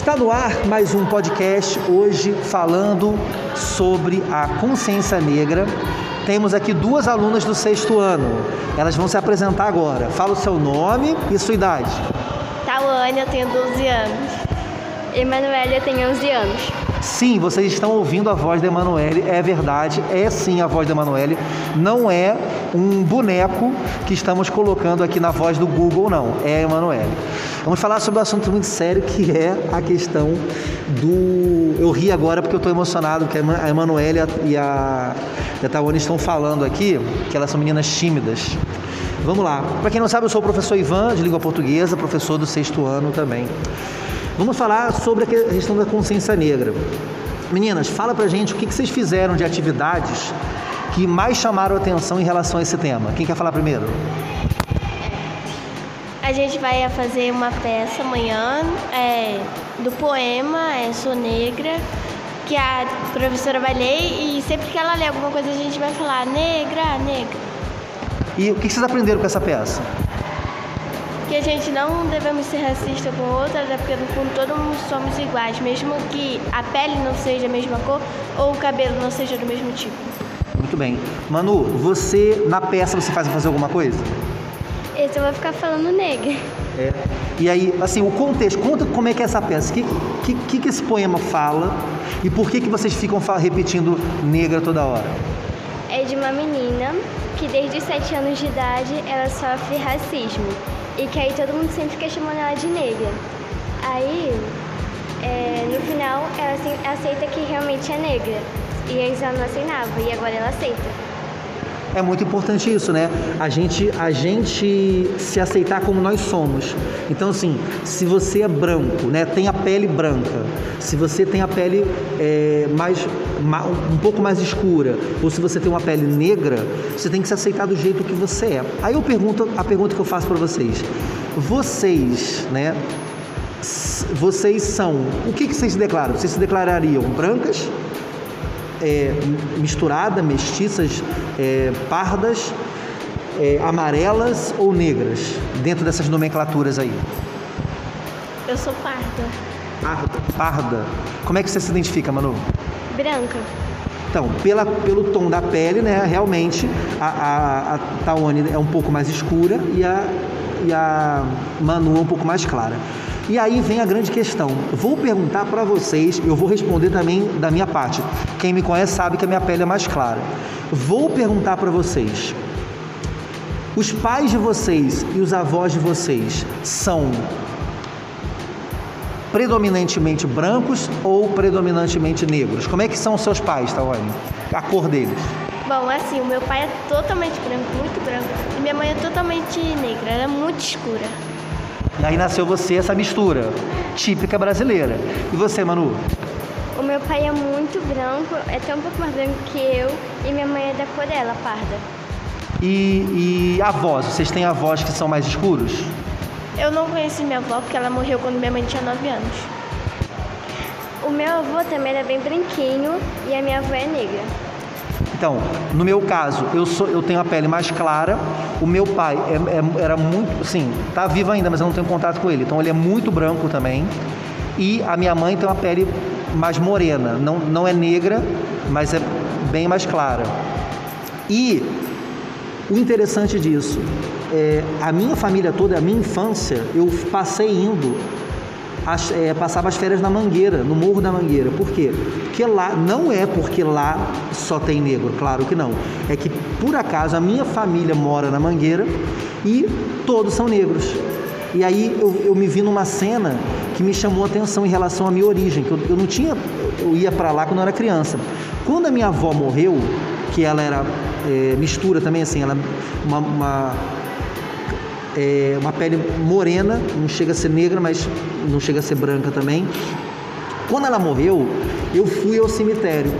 Está no ar mais um podcast hoje falando sobre a consciência negra. Temos aqui duas alunas do sexto ano. Elas vão se apresentar agora. Fala o seu nome e sua idade. Tawane, eu tenho 12 anos. Emanuele, eu tenho 11 anos. Sim, vocês estão ouvindo a voz da Emanuele, é verdade, é sim a voz da Emanuele, não é um boneco que estamos colocando aqui na voz do Google, não, é a Emanuele. Vamos falar sobre um assunto muito sério que é a questão do. Eu ri agora porque eu estou emocionado, porque a Emanuele e a, e a Tawane estão falando aqui que elas são meninas tímidas. Vamos lá. Para quem não sabe, eu sou o professor Ivan, de língua portuguesa, professor do sexto ano também. Vamos falar sobre a questão da consciência negra. Meninas, fala pra gente o que vocês fizeram de atividades que mais chamaram a atenção em relação a esse tema. Quem quer falar primeiro? A gente vai fazer uma peça amanhã é, do poema é, Sou Negra, que a professora vai ler e sempre que ela lê alguma coisa a gente vai falar negra, negra. E o que vocês aprenderam com essa peça? Que a gente não devemos ser racista com outras, é porque no fundo todos somos iguais, mesmo que a pele não seja a mesma cor ou o cabelo não seja do mesmo tipo. Muito bem. Manu, você na peça você faz fazer alguma coisa? Esse eu vou ficar falando negra. É. E aí, assim, o contexto, conta como é que é essa peça. O que, que, que esse poema fala e por que, que vocês ficam repetindo negra toda hora? É de uma menina que desde os sete anos de idade ela sofre racismo. E que aí todo mundo sempre fica chamando ela de negra. Aí, é, no final, ela aceita que realmente é negra. E antes ela não aceitava, e agora ela aceita. É muito importante isso, né? A gente, a gente se aceitar como nós somos. Então, assim, se você é branco, né, tem a pele branca, se você tem a pele é, mais, um pouco mais escura, ou se você tem uma pele negra, você tem que se aceitar do jeito que você é. Aí eu pergunto, a pergunta que eu faço para vocês: vocês, né? Vocês são, o que, que vocês se declaram? Vocês se declarariam brancas, é, misturada, mestiças, é, pardas, é, amarelas ou negras, dentro dessas nomenclaturas aí? Eu sou parda. Parda? Parda. Como é que você se identifica, Manu? Branca. Então, pela, pelo tom da pele, né, realmente a, a, a Tawane é um pouco mais escura e a, e a Manu é um pouco mais clara. E aí vem a grande questão. Vou perguntar para vocês, eu vou responder também da minha parte. Quem me conhece sabe que a minha pele é mais clara. Vou perguntar para vocês. Os pais de vocês e os avós de vocês são predominantemente brancos ou predominantemente negros? Como é que são os seus pais, Tawane? A cor deles? Bom, assim, o meu pai é totalmente branco, muito branco, e minha mãe é totalmente negra, ela é muito escura. E aí nasceu você essa mistura típica brasileira. E você, Manu? O meu pai é muito branco, é até um pouco mais branco que eu, e minha mãe é da cor dela, parda. E, e avós, vocês têm avós que são mais escuros? Eu não conheci minha avó porque ela morreu quando minha mãe tinha 9 anos. O meu avô também era bem branquinho e a minha avó é negra. Então, no meu caso, eu, sou, eu tenho a pele mais clara. O meu pai é, é, era muito, sim, tá vivo ainda, mas eu não tenho contato com ele. Então, ele é muito branco também. E a minha mãe tem uma pele mais morena, não, não é negra, mas é bem mais clara. E o interessante disso, é, a minha família toda, a minha infância, eu passei indo as, é, passava as férias na Mangueira, no Morro da Mangueira. Por quê? Porque lá, não é porque lá só tem negro, claro que não. É que, por acaso, a minha família mora na Mangueira e todos são negros. E aí eu, eu me vi numa cena que me chamou a atenção em relação à minha origem, que eu, eu não tinha, eu ia para lá quando eu era criança. Quando a minha avó morreu, que ela era é, mistura também, assim, ela uma, uma é, uma pele morena, não chega a ser negra, mas não chega a ser branca também. Quando ela morreu, eu fui ao cemitério.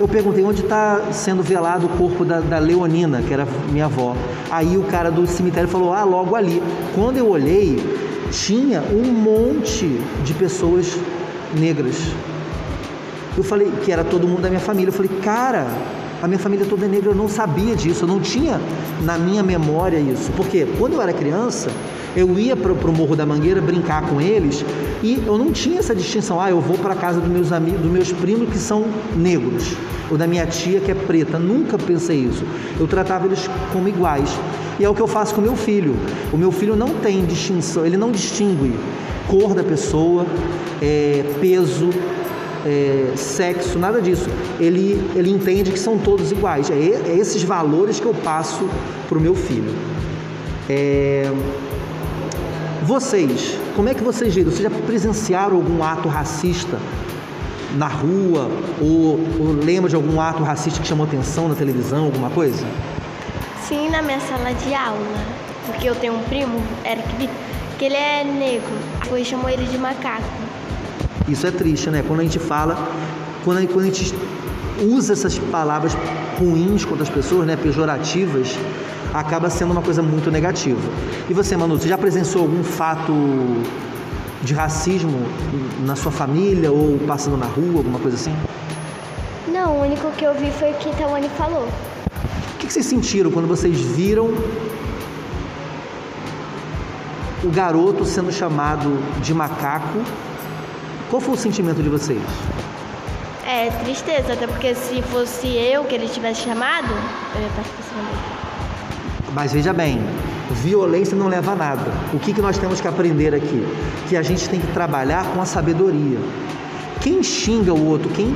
Eu perguntei onde está sendo velado o corpo da, da, Leonina, que era minha avó. Aí o cara do cemitério falou: Ah, logo ali. Quando eu olhei, tinha um monte de pessoas negras. Eu falei que era todo mundo da minha família. Eu falei, cara, a minha família toda é negra, eu não sabia disso, eu não tinha na minha memória isso. Porque quando eu era criança, Eu ia para o Morro da Mangueira brincar com eles e eu não tinha essa distinção. Ah, eu vou para a casa dos meus amigos, dos meus primos que são negros, ou da minha tia que é preta. Nunca pensei isso. Eu tratava eles como iguais. E é o que eu faço com meu filho. O meu filho não tem distinção, ele não distingue cor da pessoa, é, peso, é, sexo, nada disso. Ele, ele entende que são todos iguais. É, é esses valores que eu passo para o meu filho. É, vocês, como é que vocês viram? Vocês já presenciaram algum ato racista na rua? Ou, ou lembra de algum ato racista que chamou atenção na televisão, alguma coisa? Sim, na minha sala de aula. Porque eu tenho um primo, Eric Vitor, que ele é negro. Depois chamou ele de macaco. Isso é triste, né? Quando a gente fala, quando a, quando a gente usa essas palavras ruins contra as pessoas, né, pejorativas, acaba sendo uma coisa muito negativa. E você, Manu, você já presenciou algum fato de racismo na sua família ou passando na rua, alguma coisa assim? Não, o único que eu vi foi o que Tawane falou. O que vocês sentiram quando vocês viram o garoto sendo chamado de macaco qual foi o sentimento de vocês? É tristeza, até porque se fosse eu que ele tivesse chamado, eu ia estar dele. Mas veja bem, violência não leva a nada. O que, que nós temos que aprender aqui? Que a gente tem que trabalhar com a sabedoria. Quem xinga o outro, quem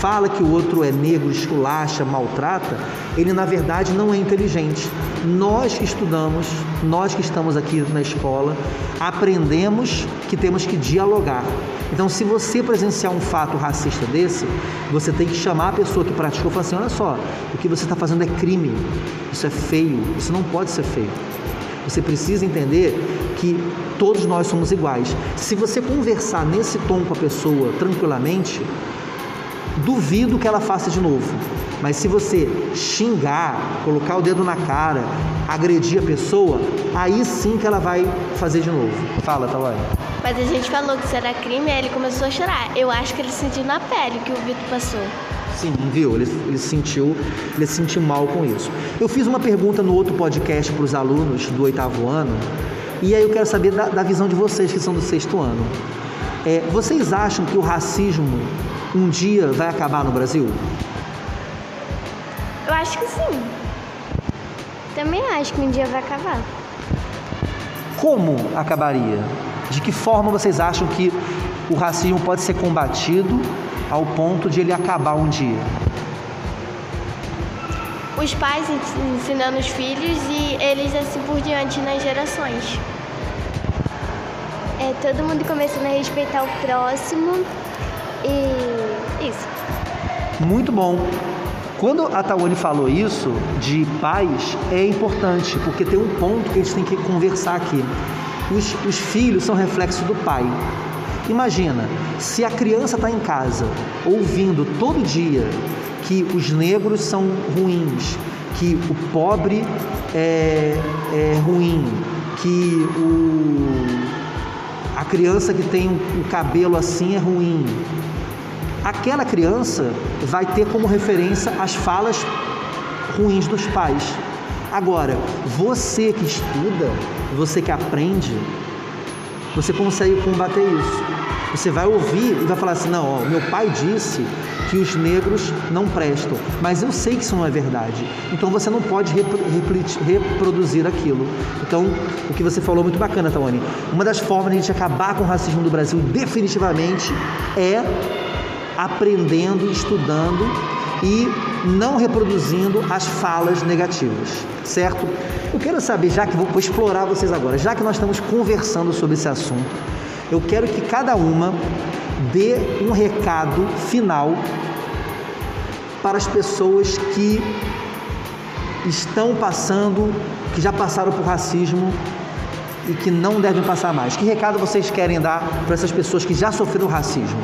fala que o outro é negro, esculacha, maltrata, ele na verdade não é inteligente. Nós que estudamos, nós que estamos aqui na escola, aprendemos que temos que dialogar. Então, se você presenciar um fato racista desse, você tem que chamar a pessoa que praticou e falar assim: olha só, o que você está fazendo é crime, isso é feio, isso não pode ser feio. Você precisa entender que todos nós somos iguais. Se você conversar nesse tom com a pessoa tranquilamente, duvido que ela faça de novo. Mas se você xingar, colocar o dedo na cara, agredir a pessoa, aí sim que ela vai fazer de novo. Fala, Tawai. Mas a gente falou que isso era crime e ele começou a chorar. Eu acho que ele sentiu na pele o que o Vitor passou. Sim, viu? Ele, ele sentiu, ele sentiu mal com isso. Eu fiz uma pergunta no outro podcast para os alunos do oitavo ano, e aí eu quero saber da, da visão de vocês que são do sexto ano. É, vocês acham que o racismo um dia vai acabar no Brasil? Eu acho que sim. Também acho que um dia vai acabar. Como acabaria? De que forma vocês acham que o racismo pode ser combatido ao ponto de ele acabar um dia? Os pais ensinando os filhos e eles assim por diante nas gerações. É todo mundo começando a respeitar o próximo e isso. Muito bom. Quando a Tawane falou isso de pais, é importante, porque tem um ponto que a gente tem que conversar aqui. Os, os filhos são reflexo do pai. Imagina, se a criança está em casa ouvindo todo dia que os negros são ruins, que o pobre é, é ruim, que o, a criança que tem o cabelo assim é ruim. Aquela criança vai ter como referência as falas ruins dos pais. Agora, você que estuda, você que aprende, você consegue combater isso. Você vai ouvir e vai falar assim: não, ó, meu pai disse que os negros não prestam, mas eu sei que isso não é verdade. Então você não pode reproduzir aquilo. Então, o que você falou é muito bacana, Tawane. Uma das formas de a gente acabar com o racismo do Brasil definitivamente é aprendendo, estudando e não reproduzindo as falas negativas, certo? Eu quero saber, já que vou, vou explorar vocês agora, já que nós estamos conversando sobre esse assunto, eu quero que cada uma dê um recado final para as pessoas que estão passando, que já passaram por racismo e que não devem passar mais. Que recado vocês querem dar para essas pessoas que já sofreram racismo?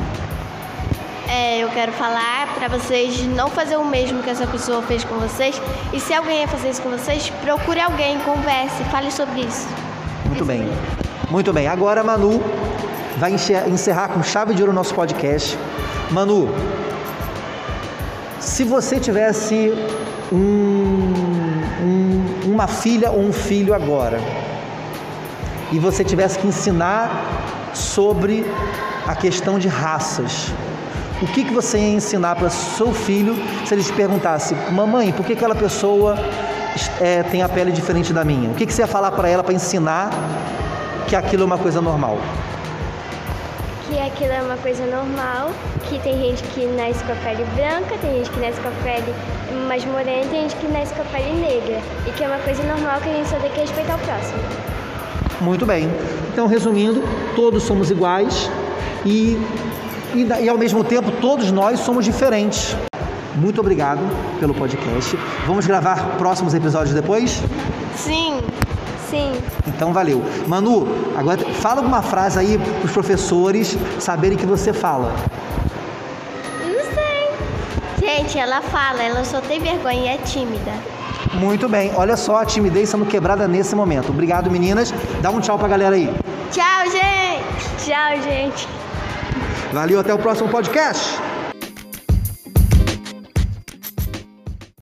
É, eu quero falar para vocês não fazer o mesmo que essa pessoa fez com vocês. E se alguém ia fazer isso com vocês, procure alguém, converse, fale sobre isso. Muito bem. Muito bem. Agora, Manu vai encerrar com chave de ouro o nosso podcast. Manu, se você tivesse um, um, uma filha ou um filho agora, e você tivesse que ensinar sobre a questão de raças, o que, que você ia ensinar para seu filho se ele te perguntasse, mamãe, por que aquela pessoa é, tem a pele diferente da minha? O que, que você ia falar para ela para ensinar que aquilo é uma coisa normal? Que aquilo é uma coisa normal, que tem gente que nasce com a pele branca, tem gente que nasce com a pele mais morena, tem gente que nasce com a pele negra. E que é uma coisa normal que a gente só tem que respeitar o próximo. Muito bem. Então, resumindo, todos somos iguais e, e, e ao mesmo tempo todos nós somos diferentes. Muito obrigado pelo podcast. Vamos gravar próximos episódios depois? Sim. Sim. Então valeu. Manu, agora fala alguma frase aí para os professores saberem que você fala. Não sei. Gente, ela fala, ela só tem vergonha e é tímida. Muito bem. Olha só a timidez sendo quebrada nesse momento. Obrigado, meninas. Dá um tchau pra galera aí. Tchau, gente. Tchau, gente. Valeu, até o próximo podcast.